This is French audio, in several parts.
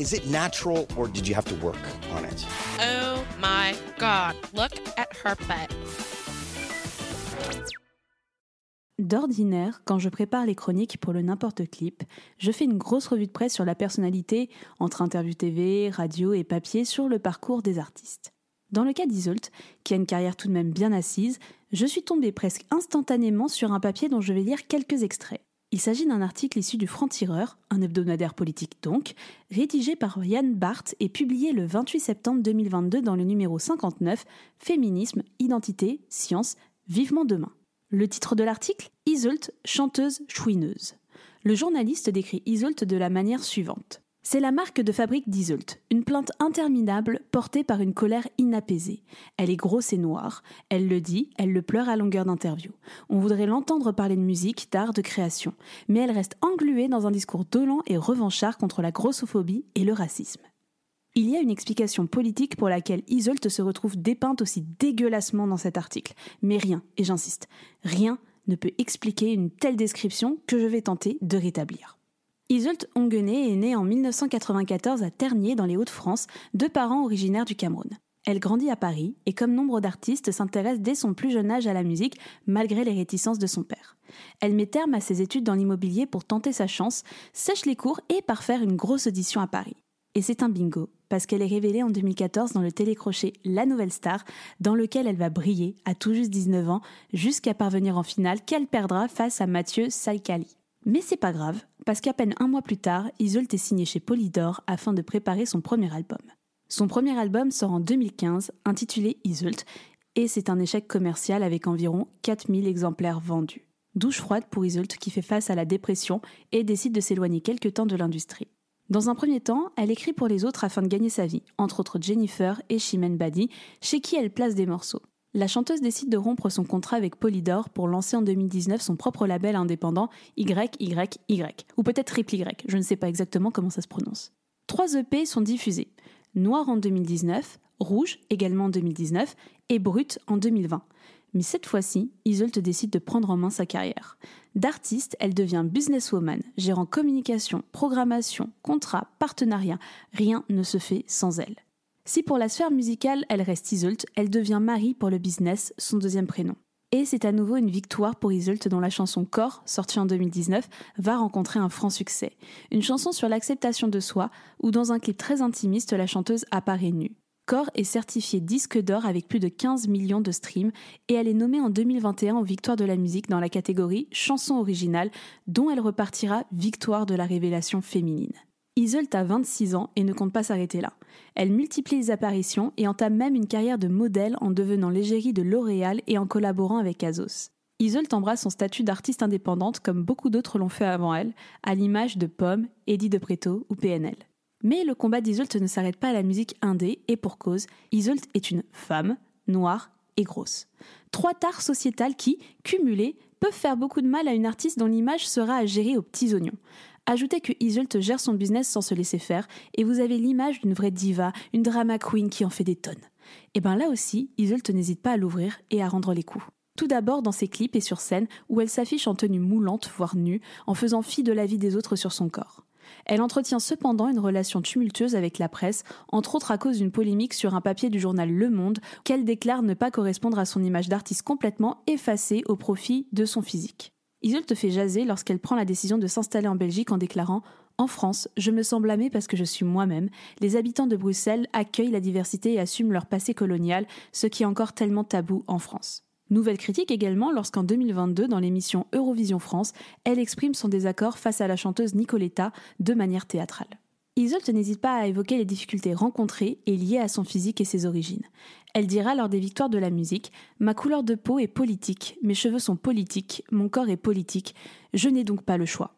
Is it natural or did you have to work on it? Oh my god, look at her butt. D'ordinaire, quand je prépare les chroniques pour le n'importe clip, je fais une grosse revue de presse sur la personnalité, entre interviews TV, radio et papier, sur le parcours des artistes. Dans le cas d'Isolt, qui a une carrière tout de même bien assise, je suis tombée presque instantanément sur un papier dont je vais lire quelques extraits. Il s'agit d'un article issu du Franc-Tireur, un hebdomadaire politique donc, rédigé par Yann Barth et publié le 28 septembre 2022 dans le numéro 59 Féminisme, identité, science, vivement demain. Le titre de l'article Isolt, chanteuse chouineuse. Le journaliste décrit Isolt de la manière suivante. C'est la marque de fabrique d'Isolt, une plainte interminable portée par une colère inapaisée. Elle est grosse et noire, elle le dit, elle le pleure à longueur d'interview. On voudrait l'entendre parler de musique, d'art, de création, mais elle reste engluée dans un discours dolent et revanchard contre la grossophobie et le racisme. Il y a une explication politique pour laquelle Isolt se retrouve dépeinte aussi dégueulassement dans cet article, mais rien, et j'insiste, rien ne peut expliquer une telle description que je vais tenter de rétablir. Isolt Onguené est née en 1994 à Ternier dans les Hauts-de-France, de parents originaires du Cameroun. Elle grandit à Paris et comme nombre d'artistes s'intéresse dès son plus jeune âge à la musique malgré les réticences de son père. Elle met terme à ses études dans l'immobilier pour tenter sa chance, sèche les cours et part faire une grosse audition à Paris. Et c'est un bingo, parce qu'elle est révélée en 2014 dans le télécrochet La Nouvelle Star, dans lequel elle va briller à tout juste 19 ans, jusqu'à parvenir en finale qu'elle perdra face à Mathieu Salkali. Mais c'est pas grave, parce qu'à peine un mois plus tard, Isolt est signé chez Polydor afin de préparer son premier album. Son premier album sort en 2015, intitulé Isolt, et c'est un échec commercial avec environ 4000 exemplaires vendus. Douche froide pour Isolt qui fait face à la dépression et décide de s'éloigner quelque temps de l'industrie. Dans un premier temps, elle écrit pour les autres afin de gagner sa vie, entre autres Jennifer et Chimène Badi, chez qui elle place des morceaux. La chanteuse décide de rompre son contrat avec Polydor pour lancer en 2019 son propre label indépendant YYY, ou peut-être Triple Y, je ne sais pas exactement comment ça se prononce. Trois EP sont diffusés. Noir en 2019, Rouge également en 2019 et Brut en 2020. Mais cette fois-ci, Isolt décide de prendre en main sa carrière. D'artiste, elle devient businesswoman, gérant communication, programmation, contrat, partenariat. Rien ne se fait sans elle. Si pour la sphère musicale, elle reste Isolt, elle devient Marie pour le business, son deuxième prénom. Et c'est à nouveau une victoire pour Isolt dont la chanson Corps, sortie en 2019, va rencontrer un franc succès. Une chanson sur l'acceptation de soi, où dans un clip très intimiste, la chanteuse apparaît nue. Core est certifiée disque d'or avec plus de 15 millions de streams et elle est nommée en 2021 aux Victoires de la musique dans la catégorie chanson originale dont elle repartira Victoire de la révélation féminine. Isolt a 26 ans et ne compte pas s'arrêter là. Elle multiplie les apparitions et entame même une carrière de modèle en devenant l'égérie de L'Oréal et en collaborant avec Azos. Isolt embrasse son statut d'artiste indépendante comme beaucoup d'autres l'ont fait avant elle, à l'image de Pomme, Eddie de Preto ou PNL. Mais le combat d'Isolt ne s'arrête pas à la musique indé, et pour cause, Isolt est une femme, noire et grosse. Trois tares sociétales qui, cumulées, peuvent faire beaucoup de mal à une artiste dont l'image sera à gérer aux petits oignons. Ajoutez que Isolt gère son business sans se laisser faire, et vous avez l'image d'une vraie diva, une drama queen qui en fait des tonnes. Et ben là aussi, Isolt n'hésite pas à l'ouvrir et à rendre les coups. Tout d'abord dans ses clips et sur scène, où elle s'affiche en tenue moulante, voire nue, en faisant fi de la vie des autres sur son corps. Elle entretient cependant une relation tumultueuse avec la presse, entre autres à cause d'une polémique sur un papier du journal Le Monde qu'elle déclare ne pas correspondre à son image d'artiste complètement effacée au profit de son physique. Isolte fait jaser lorsqu'elle prend la décision de s'installer en Belgique en déclarant En France, je me sens blâmée parce que je suis moi-même. Les habitants de Bruxelles accueillent la diversité et assument leur passé colonial, ce qui est encore tellement tabou en France. Nouvelle critique également lorsqu'en 2022, dans l'émission Eurovision France, elle exprime son désaccord face à la chanteuse Nicoletta de manière théâtrale. Isolt n'hésite pas à évoquer les difficultés rencontrées et liées à son physique et ses origines. Elle dira lors des victoires de la musique Ma couleur de peau est politique, mes cheveux sont politiques, mon corps est politique, je n'ai donc pas le choix.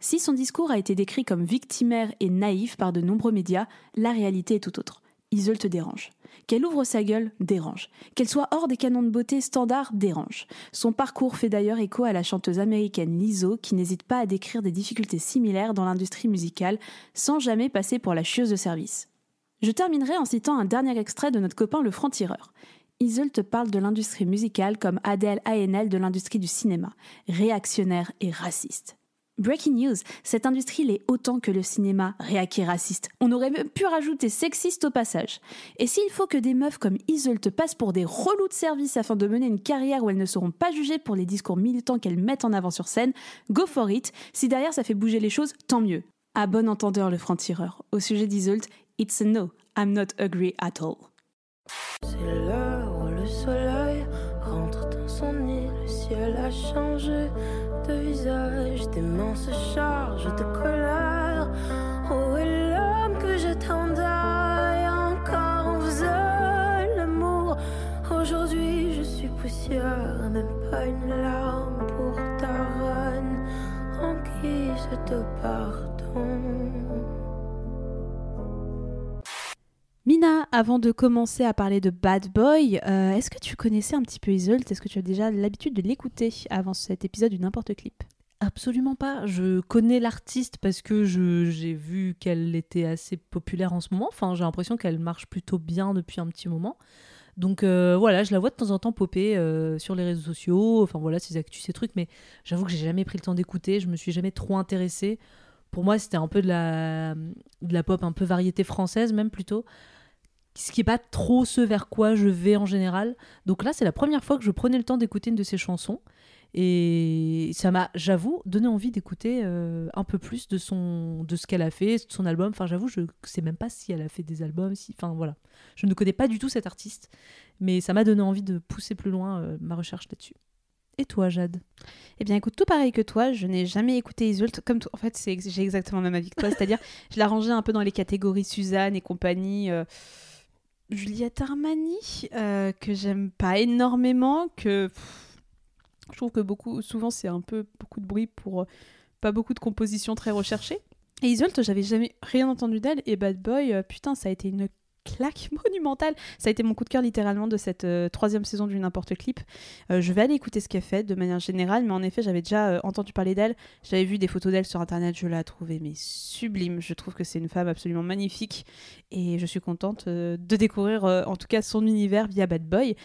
Si son discours a été décrit comme victimaire et naïf par de nombreux médias, la réalité est tout autre. Isole te dérange. Qu'elle ouvre sa gueule, dérange. Qu'elle soit hors des canons de beauté standards, dérange. Son parcours fait d'ailleurs écho à la chanteuse américaine Lizzo, qui n'hésite pas à décrire des difficultés similaires dans l'industrie musicale, sans jamais passer pour la chieuse de service. Je terminerai en citant un dernier extrait de notre copain le franc-tireur. Isole te parle de l'industrie musicale comme Adèle ANL de l'industrie du cinéma, réactionnaire et raciste. Breaking news, cette industrie l'est autant que le cinéma et raciste. On aurait même pu rajouter sexiste au passage. Et s'il faut que des meufs comme Isole te passent pour des relous de service afin de mener une carrière où elles ne seront pas jugées pour les discours militants qu'elles mettent en avant sur scène, go for it. Si derrière ça fait bouger les choses, tant mieux. À bon entendeur le franc-tireur. Au sujet d'Isolt, it's no. I'm not agree at all. C'est où le soleil rentre le ciel a changé de visage, tes mains se chargent de colère. Où est l'homme que j'attendais encore on faisait l'amour? Aujourd'hui je suis poussière, même pas une larme pour ta reine en guise de pardon. Avant de commencer à parler de Bad Boy, euh, est-ce que tu connaissais un petit peu Isolt Est-ce que tu as déjà l'habitude de l'écouter avant cet épisode du N'importe Clip? Absolument pas. Je connais l'artiste parce que j'ai vu qu'elle était assez populaire en ce moment. Enfin, j'ai l'impression qu'elle marche plutôt bien depuis un petit moment. Donc euh, voilà, je la vois de temps en temps popper euh, sur les réseaux sociaux. Enfin voilà, ses actus, ces trucs. Mais j'avoue que j'ai jamais pris le temps d'écouter. Je me suis jamais trop intéressée. Pour moi, c'était un peu de la pop un peu variété française, même plutôt. Ce qui n'est pas trop ce vers quoi je vais en général. Donc là, c'est la première fois que je prenais le temps d'écouter une de ses chansons. Et ça m'a, j'avoue, donné envie d'écouter euh, un peu plus de, son, de ce qu'elle a fait, de son album. Enfin, j'avoue, je ne sais même pas si elle a fait des albums. Si, enfin, voilà. Je ne connais pas du tout cette artiste. Mais ça m'a donné envie de pousser plus loin euh, ma recherche là-dessus. Et toi, Jade? Eh bien, écoute, tout pareil que toi, je n'ai jamais écouté Isolt. Comme en fait, j'ai exactement le même avis que toi. C'est-à-dire, je la rangeais un peu dans les catégories Suzanne et compagnie. euh, Juliette Armani, euh, que j'aime pas énormément, que je trouve que beaucoup, souvent, c'est un peu beaucoup de bruit pour euh, pas beaucoup de compositions très recherchées. Et Isolt, j'avais jamais rien entendu d'elle. Et Bad Boy, euh, putain, ça a été une claque monumentale. Ça a été mon coup de cœur littéralement de cette euh, troisième saison du N'importe Clip. Euh, je vais aller écouter ce qu'elle fait de manière générale, mais en effet, j'avais déjà euh, entendu parler d'elle. J'avais vu des photos d'elle sur internet, je l'ai trouvée mais sublime. Je trouve que c'est une femme absolument magnifique et je suis contente de découvrir en tout cas son univers via Bad Boy.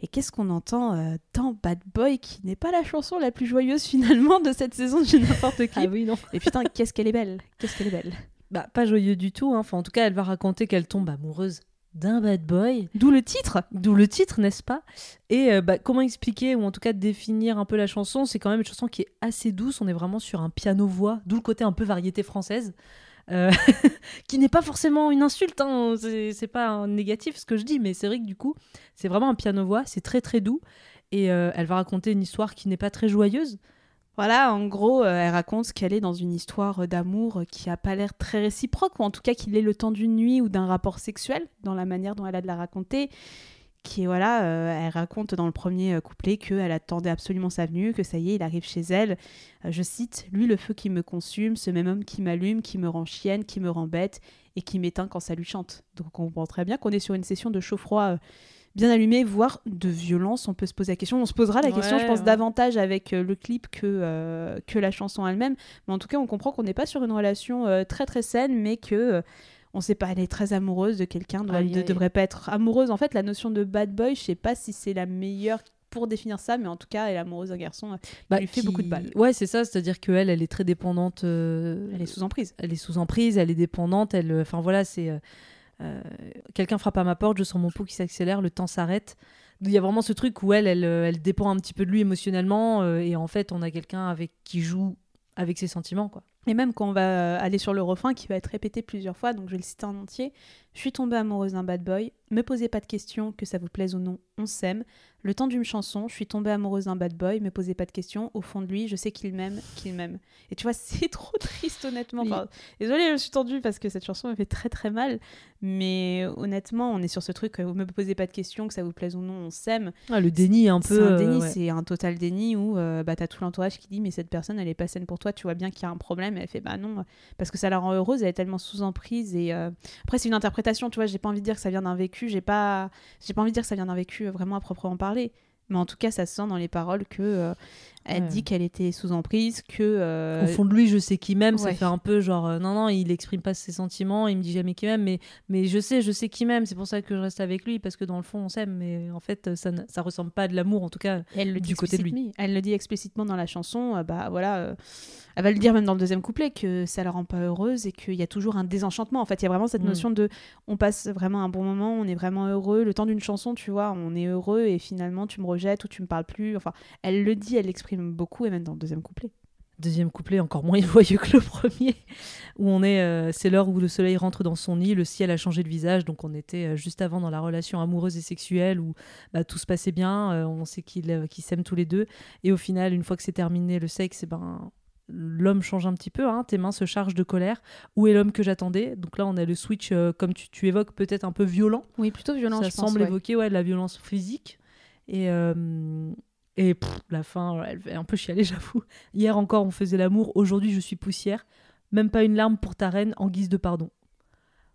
Et qu'est-ce qu'on entend dans Bad Boy qui n'est pas la chanson la plus joyeuse finalement de cette saison du N'importe Clip? Ah oui, non. Et putain, qu'est-ce qu'elle est belle Qu'est-ce qu'elle est belle Bah, pas joyeux du tout. hein. Enfin, en tout cas, elle va raconter qu'elle tombe amoureuse d'un bad boy. D'où le titre D'où le titre, n'est-ce pas? Et euh, bah, comment expliquer, ou en tout cas définir un peu la chanson? C'est quand même une chanson qui est assez douce, on est vraiment sur un piano-voix, d'où le côté un peu variété française, euh, qui n'est pas forcément une insulte, hein, c'est c'est pas un négatif ce que je dis, mais c'est vrai que du coup, c'est vraiment un piano-voix, c'est très très doux, et euh, elle va raconter une histoire qui n'est pas très joyeuse. Voilà, en gros, euh, elle raconte qu'elle est dans une histoire euh, d'amour euh, qui a pas l'air très réciproque, ou en tout cas qu'il est le temps d'une nuit ou d'un rapport sexuel, dans la manière dont elle a de la raconter. Qui voilà, elle raconte dans le premier couplet qu'elle attendait absolument sa venue, que ça y est, il arrive chez elle. Je cite Lui, le feu qui me consume, ce même homme qui m'allume, qui me rend chienne, qui me rend bête et qui m'éteint quand ça lui chante. Donc on comprend très bien qu'on est sur une session de chaud-froid bien allumée, voire de violence. On peut se poser la question. On se posera la Ouais, question, je pense, ouais. davantage avec euh, le clip que, euh, que la chanson elle-même. Mais en tout cas, on comprend qu'on n'est pas sur une relation euh, très très saine, mais que. euh, on sait pas, elle est très amoureuse de quelqu'un, elle ne devrait pas être amoureuse. En fait, la notion de bad boy, je sais pas si c'est la meilleure pour définir ça, mais en tout cas, elle est amoureuse d'un garçon euh, qui Bah, lui fait qui- beaucoup de balles. Ouais, c'est ça, c'est-à-dire qu'elle, elle est très dépendante. Elle est sous emprise. elle est sous emprise, elle est dépendante, elle, enfin voilà, c'est quelqu'un frappe à ma porte, je sens mon pouls qui s'accélère, le temps s'arrête. Il y a vraiment ce truc où elle, elle, euh, elle dépend un petit peu de lui émotionnellement, euh, et en fait, on a quelqu'un avec qui joue avec ses sentiments, quoi. Et même quand on va euh, aller sur le refrain qui va être répété plusieurs fois, donc je vais le citer en entier. Je suis tombée amoureuse d'un bad boy, Me posez pas de questions, que ça vous plaise ou non, on s'aime. Le temps d'une chanson, je suis tombée amoureuse d'un bad boy, me posez pas de questions. Au fond de lui, je sais qu'il m'aime, qu'il m'aime. Et tu vois, c'est trop triste, honnêtement. Enfin, désolée, je me suis tendue parce que cette chanson me fait très très mal. Mais honnêtement, on est sur ce truc, vous me posez pas de questions, que ça vous plaise ou non, on s'aime. Ah, le déni, un C'est peu. un déni, euh, ouais. c'est un total déni où euh, bah, t'as tout l'entourage qui dit mais cette personne elle est pas saine pour toi, tu vois bien qu'il y a un problème. Et elle fait bah non, parce que ça la rend heureuse, elle est tellement sous emprise. Et euh, après, c'est une interprétation, tu vois, j'ai pas envie de dire que ça vient d'un vécu, j'ai pas, j'ai pas envie de dire que ça vient d'un vécu vraiment à proprement parler. Mais en tout cas, ça se sent dans les paroles que euh, elle Ouais. dit qu'elle était sous emprise, que. euh, Au fond de lui, je sais qui m'aime. Ça fait un peu genre, euh, non, non, il exprime pas ses sentiments, il me dit jamais qu'il m'aime, mais, mais je sais, je sais qui m'aime. C'est pour ça que je reste avec lui, parce que dans le fond, on s'aime. Mais en fait, ça, ne- ça ressemble pas à de l'amour, en tout cas, elle le dit du côté de lui. Elle le dit explicitement dans la chanson. euh, bah voilà, elle va le dire même dans le deuxième couplet que ça la rend pas heureuse et qu'il y a toujours un désenchantement. En fait, il y a vraiment cette Mm. notion de, on passe vraiment un bon moment, on est vraiment heureux. Le temps d'une chanson, tu vois, on est heureux et finalement tu me rejettes ou tu me parles plus. Enfin, elle le dit, elle l'exprime beaucoup et même dans le deuxième couplet. Deuxième couplet encore moins joyeux que le premier, où on est, euh, c'est l'heure où le soleil rentre dans son nid, le ciel a changé de visage, donc on était euh, juste avant dans la relation amoureuse et sexuelle où bah, tout se passait bien, euh, on sait qu'ils s'aiment tous les deux, et au final, une fois que c'est terminé le sexe, eh ben l'homme change un petit peu, hein, tes mains se chargent de colère. Où est l'homme que j'attendais? Donc là, on a le switch, euh, comme tu, tu évoques, peut-être un peu violent. Oui, plutôt violent, Ça je pense, semble ouais. évoquer ouais, de la violence physique. Et, euh, et la fin, elle fait un peu chialer, j'avoue. Hier encore, on faisait l'amour. Aujourd'hui, je suis poussière. Même pas une larme pour ta reine en guise de pardon.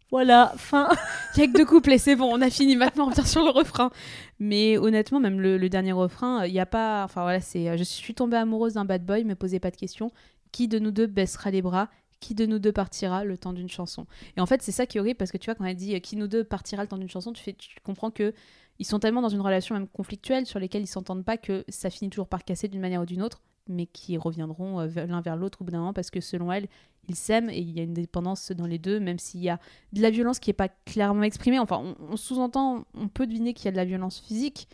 Voilà, fin. Il a que deux couplets, c'est bon, on a fini. Maintenant, on revient sur le refrain. Mais honnêtement, même le, dernier refrain, il n'y a pas. Enfin voilà, c'est. euh, Je suis tombée amoureuse d'un bad boy, me posez pas de questions. Qui de nous deux baissera les bras? Qui de nous deux partira le temps d'une chanson? Et en fait, c'est ça qui est horrible parce que tu vois, quand elle dit euh, qui nous deux partira le temps d'une chanson, tu comprends que ils sont tellement dans une relation même conflictuelle sur lesquelles ils s'entendent pas que ça finit toujours par casser d'une manière ou d'une autre, mais qui reviendront euh, l'un vers l'autre au bout d'un moment parce que selon elle, ils s'aiment et il y a une dépendance dans les deux, même s'il y a de la violence qui est pas clairement exprimée. Enfin, on sous-entend, on peut deviner qu'il y a de la violence physique.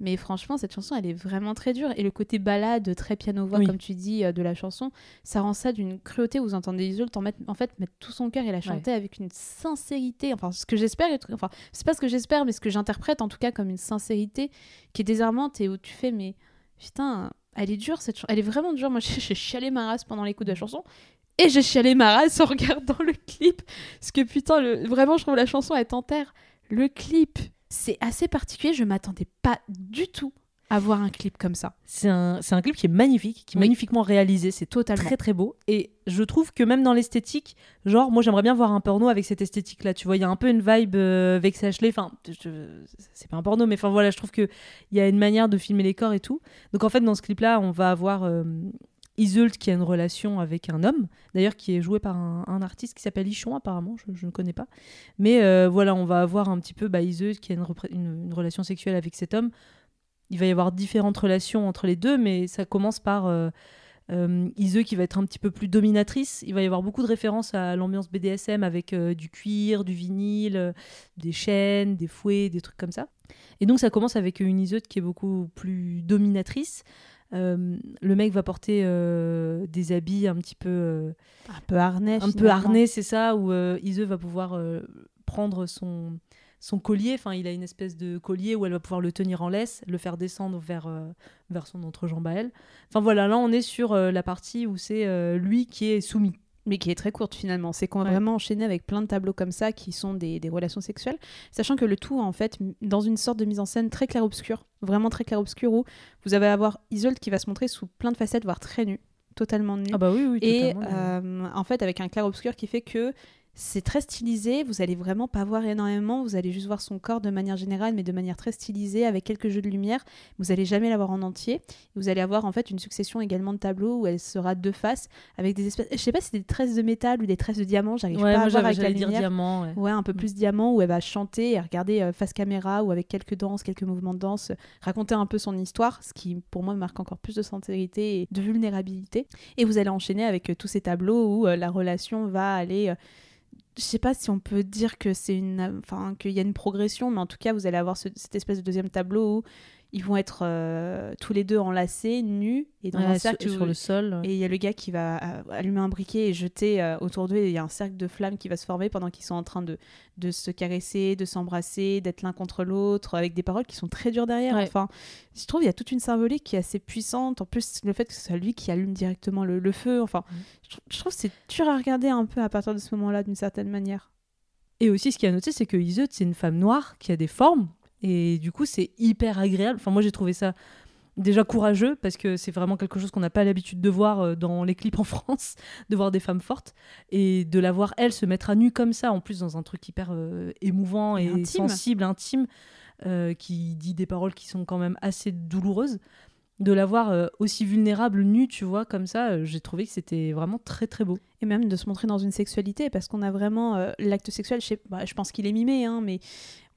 Mais franchement, cette chanson, elle est vraiment très dure. Et le côté balade, très piano-voix, Oui. comme tu dis, euh, de la chanson, ça rend ça d'une cruauté. Vous entendez Isolde en, mettre- en fait mettre tout son cœur et la chanter avec une sincérité. Enfin, ce que j'espère, enfin, c'est pas ce que j'espère, mais ce que j'interprète en tout cas comme une sincérité qui est désarmante et où tu fais, mais putain, elle est dure cette chanson. Elle est vraiment dure. Moi, j'ai chialé ma race pendant l'écoute de la chanson. Et j'ai chialé ma race en regardant le clip. Parce que putain, le... vraiment, je trouve la chanson, elle t'enterre. Le clip, c'est assez particulier. Je m'attendais pas du tout à voir un clip comme ça. C'est un, clip qui est magnifique, qui est Oui. magnifiquement réalisé. C'est Totalement. très très beau. Et je trouve que même dans l'esthétique, genre, moi j'aimerais bien voir un porno avec cette esthétique-là. Tu vois, il y a un peu une vibe euh, Vex Ashley. Enfin, c'est pas un porno, mais enfin voilà, je trouve qu'il y a une manière de filmer les corps et tout. Donc en fait, dans ce clip-là, on va avoir euh, Iseult qui a une relation avec un homme, d'ailleurs qui est joué par un, artiste qui s'appelle Ichon, apparemment, je, ne connais pas. Mais euh, voilà, on va avoir un petit peu bah, Iseult qui a une, relation sexuelle avec cet homme. Il va y avoir différentes relations entre les deux, mais ça commence par euh, euh, Ise qui va être un petit peu plus dominatrice. Il va y avoir beaucoup de références à l'ambiance BDSM avec euh, du cuir, du vinyle, des chaînes, des fouets, des trucs comme ça. Et donc ça commence avec une Iseut qui est beaucoup plus dominatrice. Euh, le mec va porter euh, des habits un petit peu euh, Un peu harnais. un peu harnais, c'est ça, où Ise va pouvoir prendre son, son collier, enfin il a une espèce de collier où elle va pouvoir le tenir en laisse, le faire descendre vers, euh, vers son entrejambe à elle. Enfin voilà, là on est sur euh, la partie où c'est euh, lui qui est soumis. Mais qui est très courte finalement. C'est qu'on va Ouais. vraiment enchaîner avec plein de tableaux comme ça qui sont des, des relations sexuelles, sachant que le tout en fait dans une sorte de mise en scène très clair-obscur, vraiment très clair-obscur où vous allez avoir Isolde qui va se montrer sous plein de facettes, voire très nue, totalement nue. Ah bah oui, oui, Et totalement. euh, en fait, avec un clair-obscur qui fait que c'est très stylisé, vous allez vraiment pas voir énormément, vous allez juste voir son corps de manière générale, mais de manière très stylisée, avec quelques jeux de lumière. Vous allez jamais la voir en entier. Vous allez avoir en fait une succession également de tableaux où elle sera de face, avec des espèces. Je sais pas si c'est des tresses de métal ou des tresses de diamant, j'arrive Ouais, pas moi à voir avec la dire lumière. diamant. ouais. Ouais, un peu plus diamant où elle va chanter et regarder euh, face caméra ou avec quelques danses, quelques mouvements de danse, raconter un peu son histoire, ce qui pour moi marque encore plus de sincérité et de vulnérabilité. Et vous allez enchaîner avec euh, tous ces tableaux où euh, la relation va aller. Je sais pas si on peut dire que c'est une, enfin qu'il y a une progression, mais en tout cas vous allez avoir ce- cette espèce de deuxième tableau où ils vont être euh, tous les deux enlacés, nus, et dans Ouais, un cercle sur le sol. Et il y a le gars qui va euh, allumer un briquet et jeter euh, autour d'eux. et Il y a un cercle de flammes qui va se former pendant qu'ils sont en train de, de se caresser, de s'embrasser, d'être l'un contre l'autre, avec des paroles qui sont très dures derrière. Ouais. Enfin, je trouve il y a toute une symbolique qui est assez puissante. En plus, le fait que ce soit lui qui allume directement le, le feu. Enfin, je, trou- je trouve que c'est dur à regarder un peu à partir de ce moment-là, d'une certaine manière. Et aussi, ce qui a noté, c'est que Iseut, c'est une femme noire qui a des formes. Et du coup, c'est hyper agréable. Enfin, moi, j'ai trouvé ça déjà courageux parce que c'est vraiment quelque chose qu'on n'a pas l'habitude de voir euh, dans les clips en France, de voir des femmes fortes. Et de la voir, elle, se mettre à nu comme ça, en plus, dans un truc hyper euh, émouvant et, Et intime. sensible, intime, euh, qui dit des paroles qui sont quand même assez douloureuses. De la voir euh, aussi vulnérable, nue, tu vois, comme ça, j'ai trouvé que c'était vraiment très très beau. Et même de se montrer dans une sexualité, parce qu'on a vraiment l'acte sexuel, je, sais- bah, je pense qu'il est mimé, hein, mais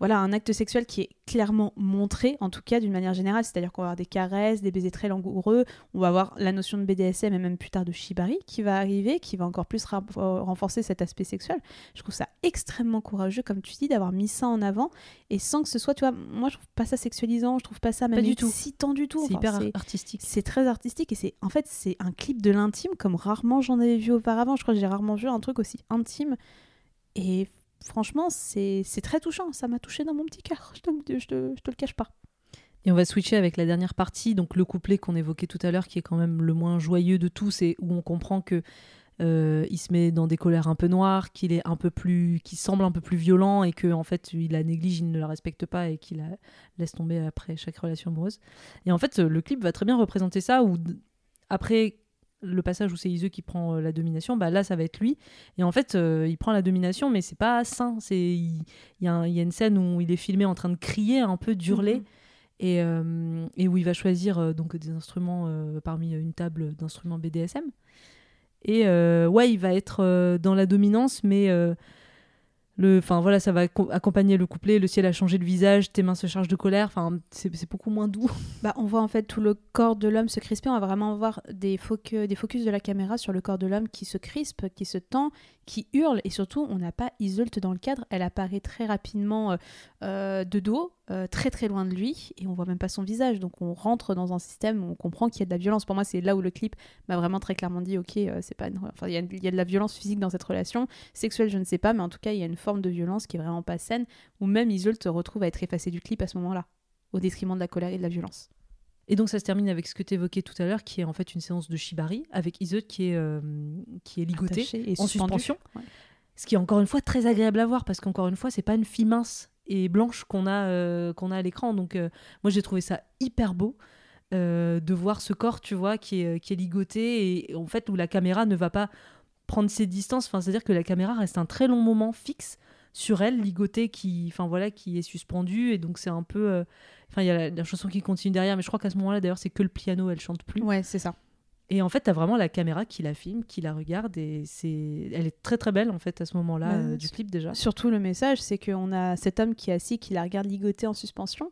voilà, un acte sexuel qui est clairement montré, en tout cas d'une manière générale, c'est-à-dire qu'on va avoir des caresses, des baisers très langoureux, on va avoir la notion de BDSM et même plus tard de shibari qui va arriver, qui va encore plus euh, renforcer cet aspect sexuel. Je trouve ça extrêmement courageux, comme tu dis, d'avoir mis ça en avant, et sans que ce soit, tu vois, moi je trouve pas ça sexualisant, je trouve pas ça même du tout. excitant du tout. C'est Enfin, hyper artistique. c'est très artistique et c'est en fait c'est un clip de l'intime comme rarement j'en avais vu auparavant. Je crois que j'ai rarement vu un truc aussi intime et franchement c'est très touchant. Ça m'a touché dans mon petit cœur. Je te, je, te, je te le cache pas. Et on va switcher avec la dernière partie, donc le couplet qu'on évoquait tout à l'heure, qui est quand même le moins joyeux de tous, et où on comprend que euh, il se met dans des colères un peu noires, qu'il est un peu plus, qui semble un peu plus violent, et que en fait il la néglige, il ne la respecte pas, et qu'il la laisse tomber après chaque relation amoureuse. Et en fait, le clip va très bien représenter ça, où après le passage où c'est Iseu qui prend euh, la domination, bah là ça va être lui. Et en fait, euh, il prend la domination, mais c'est pas sain. C'est il il y, a un- il y a une scène où il est filmé en train de crier, un peu d'hurler Mhm. et, euh, et où il va choisir donc des instruments parmi une table d'instruments BDSM. Et ouais, il va être dans la dominance, mais enfin voilà, ça va acco- accompagner le couplet. Le ciel a changé de visage, tes mains se chargent de colère. Enfin, c'est beaucoup moins doux. Bah, on voit en fait tout le corps de l'homme se crisper. On va vraiment voir des, focu- des focus de la caméra sur le corps de l'homme qui se crispe, qui se tend, qui hurle. Et surtout, on n'a pas Iseult dans le cadre. Elle apparaît très rapidement euh, euh, de dos, euh, très très loin de lui. Et on voit même pas son visage. Donc on rentre dans un système où on comprend qu'il y a de la violence. Pour moi, c'est là où le clip m'a vraiment très clairement dit ok, euh, c'est pas une- Enfin, il y, a- il y a de la violence physique dans cette relation. Sexuelle, je ne sais pas. Mais en tout cas, il y a une forme de violence qui est vraiment pas saine. Où même Iseult se retrouve à être effacée du clip à ce moment-là. Au détriment de la colère et de la violence. Et donc ça se termine avec ce que tu évoquais tout à l'heure, qui est en fait une séance de shibari avec Iseut qui est euh, qui est ligoté Attaché et en suspension. Ouais. Ce qui est encore une fois très agréable à voir parce qu'encore une fois, c'est pas une fille mince et blanche qu'on a, euh, qu'on a à l'écran. Donc, euh, moi, j'ai trouvé ça hyper beau euh, de voir ce corps, tu vois, qui est, ligoté et en fait où la caméra ne va pas prendre ses distances. Enfin, c'est-à-dire que la caméra reste un très long moment fixe sur elle, ligotée, qui, enfin voilà, qui est suspendue et donc c'est un peu. Enfin, il y a la, la chanson qui continue derrière, mais je crois qu'à ce moment-là, d'ailleurs, c'est que le piano, elle chante plus. Ouais, c'est ça. Et en fait, t'as vraiment la caméra qui la filme, qui la regarde, et c'est, elle est très très belle en fait à ce moment-là Bah, euh, du clip déjà. Surtout le message, c'est qu'on a cet homme qui est assis, qui la regarde ligoter en suspension.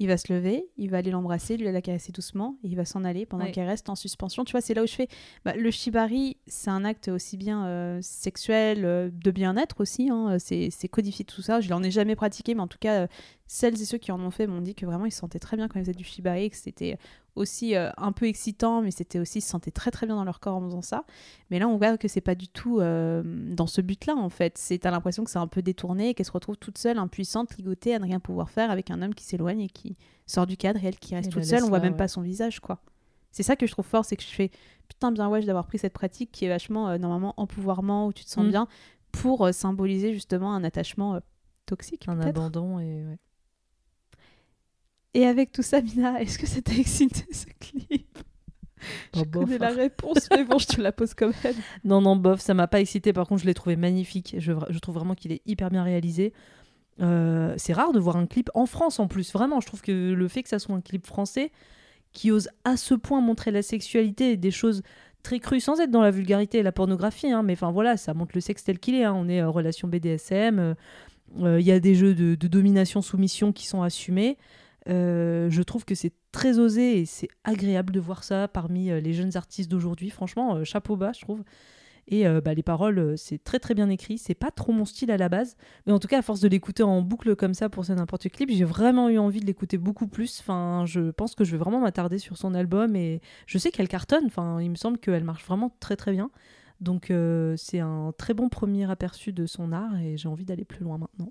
Il va se lever, il va aller l'embrasser, lui la caresser doucement, et il va s'en aller pendant Ouais. qu'elle reste en suspension. Tu vois, c'est là où je fais. bah, le shibari, c'est un acte aussi bien euh, sexuel, euh, de bien-être aussi. hein, c'est codifié tout ça. Je l'en ai jamais pratiqué, mais en tout cas, euh, celles et ceux qui en ont fait m'ont dit que vraiment ils se sentaient très bien quand ils faisaient du shibari, que c'était aussi euh, un peu excitant, mais c'était aussi ils se sentaient très très bien dans leur corps en faisant ça. Mais là, on voit que c'est pas du tout euh, dans ce but-là, en fait. C'est t'as l'impression que c'est un peu détourné, qu'elle se retrouve toute seule, impuissante, ligotée, à ne rien pouvoir faire avec un homme qui s'éloigne et qui sort du cadre et elle qui reste Et toute seule. On voit là, même ouais. pas son visage, quoi. C'est ça que je trouve fort, c'est que je fais putain bien wesh d'avoir pris cette pratique qui est vachement euh, normalement empouvoirment où tu te sens Mm. bien pour symboliser justement un attachement toxique. Un abandon et ouais. Et avec tout ça, Mina, est-ce que ça t'a excité ce clip? Je Oh, bof, connais la hein. réponse, mais bon, je te la pose quand même. Non, non, bof, ça m'a pas excité. Par contre, je l'ai trouvé magnifique. Je, je trouve vraiment qu'il est hyper bien réalisé. Euh, c'est rare de voir un clip en France en plus. Vraiment, je trouve que le fait que ça soit un clip français qui ose à ce point montrer la sexualité et des choses très crues sans être dans la vulgarité et la pornographie. hein, mais enfin voilà, ça montre le sexe tel qu'il est. hein. On est en relation BDSM. euh, euh, Il y a des jeux de, de domination-soumission qui sont assumés. Euh, je trouve que c'est très osé et c'est agréable de voir ça parmi euh, les jeunes artistes d'aujourd'hui. Franchement, euh, chapeau bas, je trouve. Et bah, les paroles, c'est très très bien écrit. C'est pas trop mon style à la base. Mais en tout cas, à force de l'écouter en boucle comme ça pour ce n'importe clip, j'ai vraiment eu envie de l'écouter beaucoup plus. Enfin, je pense que je vais vraiment m'attarder sur son album et je sais qu'elle cartonne. Enfin, il me semble qu'elle marche vraiment très très bien. Donc c'est un très bon premier aperçu de son art et j'ai envie d'aller plus loin maintenant.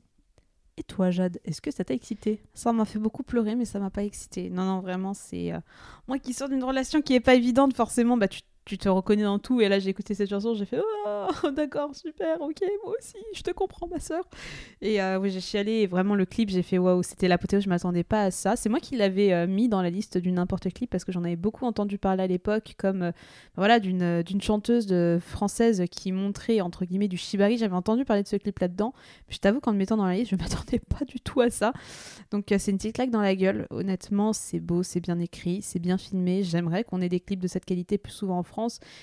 Et toi, Jade, est-ce que ça t'a excité? Ça m'a fait beaucoup pleurer, mais ça m'a pas excité. Non, non, vraiment, c'est. euh, Moi qui sors d'une relation qui est pas évidente, forcément, bah, tu, tu te reconnais dans tout. Et là, j'ai écouté cette chanson, j'ai fait Oh, d'accord, super, ok, moi aussi, je te comprends, ma soeur. Et euh, oui, j'ai chialé. Vraiment, le clip, j'ai fait Waouh, c'était l'apothéose, je m'attendais pas à ça. C'est moi qui l'avais euh, mis dans la liste du n'importe clip parce que j'en avais beaucoup entendu parler à l'époque, comme euh, voilà, d'une euh, chanteuse française qui montrait, entre guillemets, du shibari. J'avais entendu parler de ce clip là-dedans. Je t'avoue qu'en le mettant dans la liste, je m'attendais pas du tout à ça. Donc c'est une petite claque dans la gueule. Honnêtement, c'est beau, c'est bien écrit, c'est bien filmé. J'aimerais qu'on ait des clips de cette qualité plus souvent en France.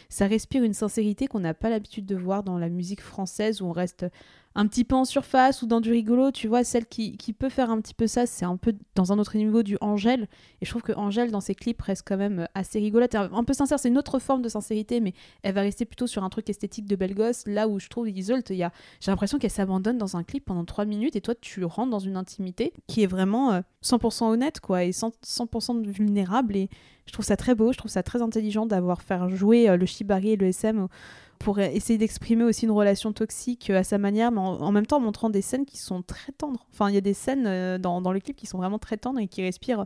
Ça respire une sincérité qu'on n'a pas l'habitude de voir dans la musique française où on reste un petit peu en surface ou dans du rigolo. Tu vois, celle qui, qui peut faire un petit peu ça, c'est un peu dans un autre niveau du Angèle. Et je trouve que Angèle, dans ses clips, reste quand même assez rigolote. Un peu sincère, c'est une autre forme de sincérité, mais elle va rester plutôt sur un truc esthétique de belle gosse. Là où je trouve Isolt, il y a, j'ai l'impression qu'elle s'abandonne dans un clip pendant 3 minutes et toi, tu rentres dans une intimité qui est vraiment euh, 100% honnête, quoi, et 100%, 100% vulnérable. Et je trouve ça très beau, je trouve ça très intelligent d'avoir fait jouer euh, le shibari et le SM pour essayer d'exprimer aussi une relation toxique euh, à sa manière, mais en, même temps montrant des scènes qui sont très tendres. Enfin, il y a des scènes euh, dans, dans le clip qui sont vraiment très tendres et qui respirent,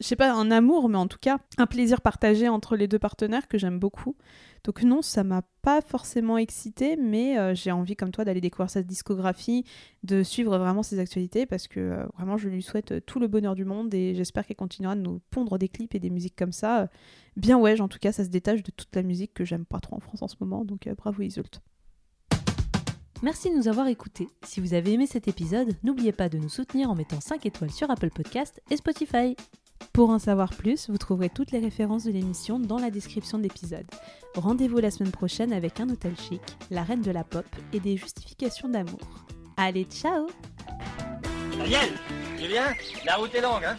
je sais pas, un amour, mais en tout cas, un plaisir partagé entre les deux partenaires que j'aime beaucoup. Donc non, ça m'a pas forcément excité, mais euh, j'ai envie, comme toi, d'aller découvrir sa discographie, de suivre vraiment ses actualités, parce que euh, vraiment, je lui souhaite euh, tout le bonheur du monde et j'espère qu'elle continuera de nous pondre des clips et des musiques comme ça. Bien ouais, en tout cas, ça se détache de toute la musique que j'aime pas trop en France en ce moment, donc bravo Isolt. Merci de nous avoir écoutés. Si vous avez aimé cet épisode, n'oubliez pas de nous soutenir en mettant 5 étoiles sur Apple Podcast et Spotify. Pour en savoir plus, vous trouverez toutes les références de l'émission dans la description de l'épisode. Rendez-vous la semaine prochaine avec un hôtel chic, la reine de la pop et des justifications d'amour. Allez, ciao Daniel, tu viens La route est longue, hein?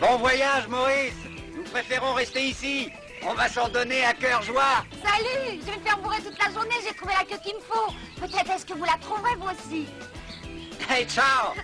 Bon voyage, Maurice Nous préférons rester ici. On va s'en donner à cœur joie. Salut Je vais me faire bourrer toute la journée, j'ai trouvé la queue qu'il me faut. Peut-être est-ce que vous la trouverez vous aussi Hey, ciao